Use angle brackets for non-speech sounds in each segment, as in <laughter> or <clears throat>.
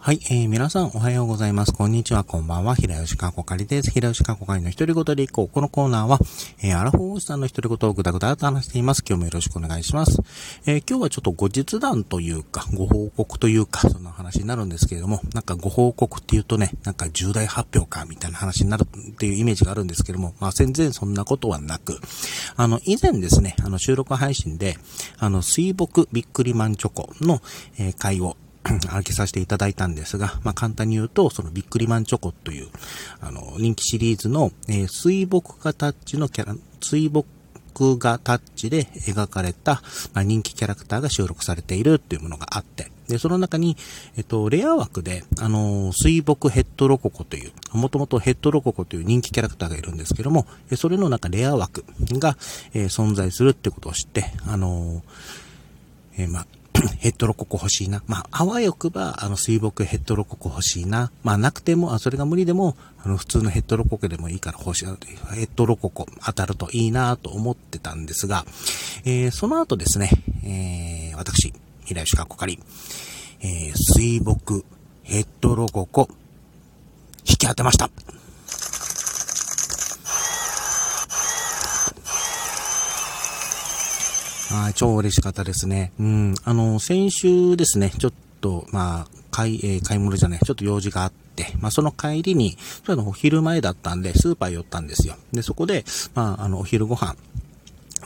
はい、えー、皆さんおはようございます。こんにちは、こんばんは。平吉かこかりです。平吉かこかりの一人言でいこう。このコーナーは、えー、アラフォーおじさんの一人言をぐだぐだと話しています。今日もよろしくお願いします。えー、今日はちょっと後日談というか、ご報告というか、そんな話になるんですけれども、なんかご報告っていうとね、なんか重大発表か、みたいな話になるっていうイメージがあるんですけども、まあ全然そんなことはなく、あの、以前ですね、あの、収録配信で、あの、水墨びっくりマンチョコの、えー、会を <clears throat> 開けさせていただいたんですが、まあ、簡単に言うと、そのビックリマンチョコという、あの、人気シリーズの、えー、水墨画タッチのキャラ、水墨画タッチで描かれた、まあ、人気キャラクターが収録されているっていうものがあって、で、その中に、えっと、レア枠で、あの、水墨ヘッドロココという、もともとヘッドロココという人気キャラクターがいるんですけども、それの中レア枠が、えー、存在するってことを知って、あのえ、まあ、<clears throat> ヘッドロココ欲しいな。まあ、あわよくば、あの、水墨ヘッドロココ欲しいな。まあ、なくても、あ、それが無理でも、あの、普通のヘッドロココでもいいから欲しい、ヘッドロココ当たるといいなと思ってたんですが、えー、その後ですね、えー、私、平吉かこかり、えー、水墨ヘッドロココ、引き当てました。はい、超嬉しかったですね。うん、あの、先週ですね、ちょっと、まあ、買い、えー、買い物じゃない、ちょっと用事があって、まあ、その帰りに、ちょっとお昼前だったんで、スーパー寄ったんですよ。で、そこで、まあ、あの、お昼ご飯、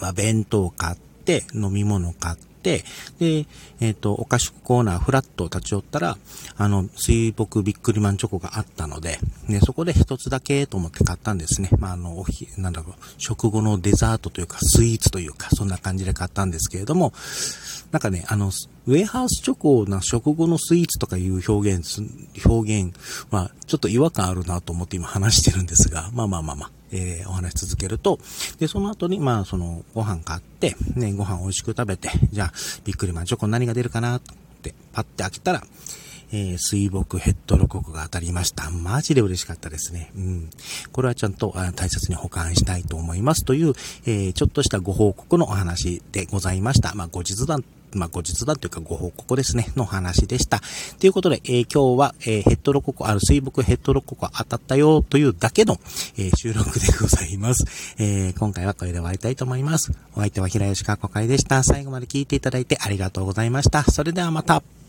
まあ、弁当買って、飲み物買って、、で、えっ、ー、と、お菓子コーナーフラットを立ち寄ったら、あの、水墨ビックリマンチョコがあったので、ね、そこで一つだけと思って買ったんですね。まあ、あの、おひ、なんだろう、食後のデザートというか、スイーツというか、そんな感じで買ったんですけれども、なんかね、あの、ウェハースチョコな食後のスイーツとかいう表現、表現はちょっと違和感あるなと思って今話してるんですが、まあまあまあまあ、えー、お話し続けると、で、その後に、まあ、その、ご飯買って、ね、ご飯美味しく食べて、じゃあ、びっくりマンチョコ何が出るかなって、パッて開けたら、えー、水墨ヘッドロココが当たりました。マジで嬉しかったですね。うん。これはちゃんと大切に保管したいと思いますという、えー、ちょっとしたご報告のお話でございました。まあ、後日談まあ、後日談というかご報告ですね、の話でした。ということで、えー、今日は、えー、ヘッドロココ、ある水墨ヘッドロココ当たったよというだけの、えー、収録でございます。えー、今回はこれで終わりたいと思います。お相手は平吉川子会でした。最後まで聞いていただいてありがとうございました。それではまた。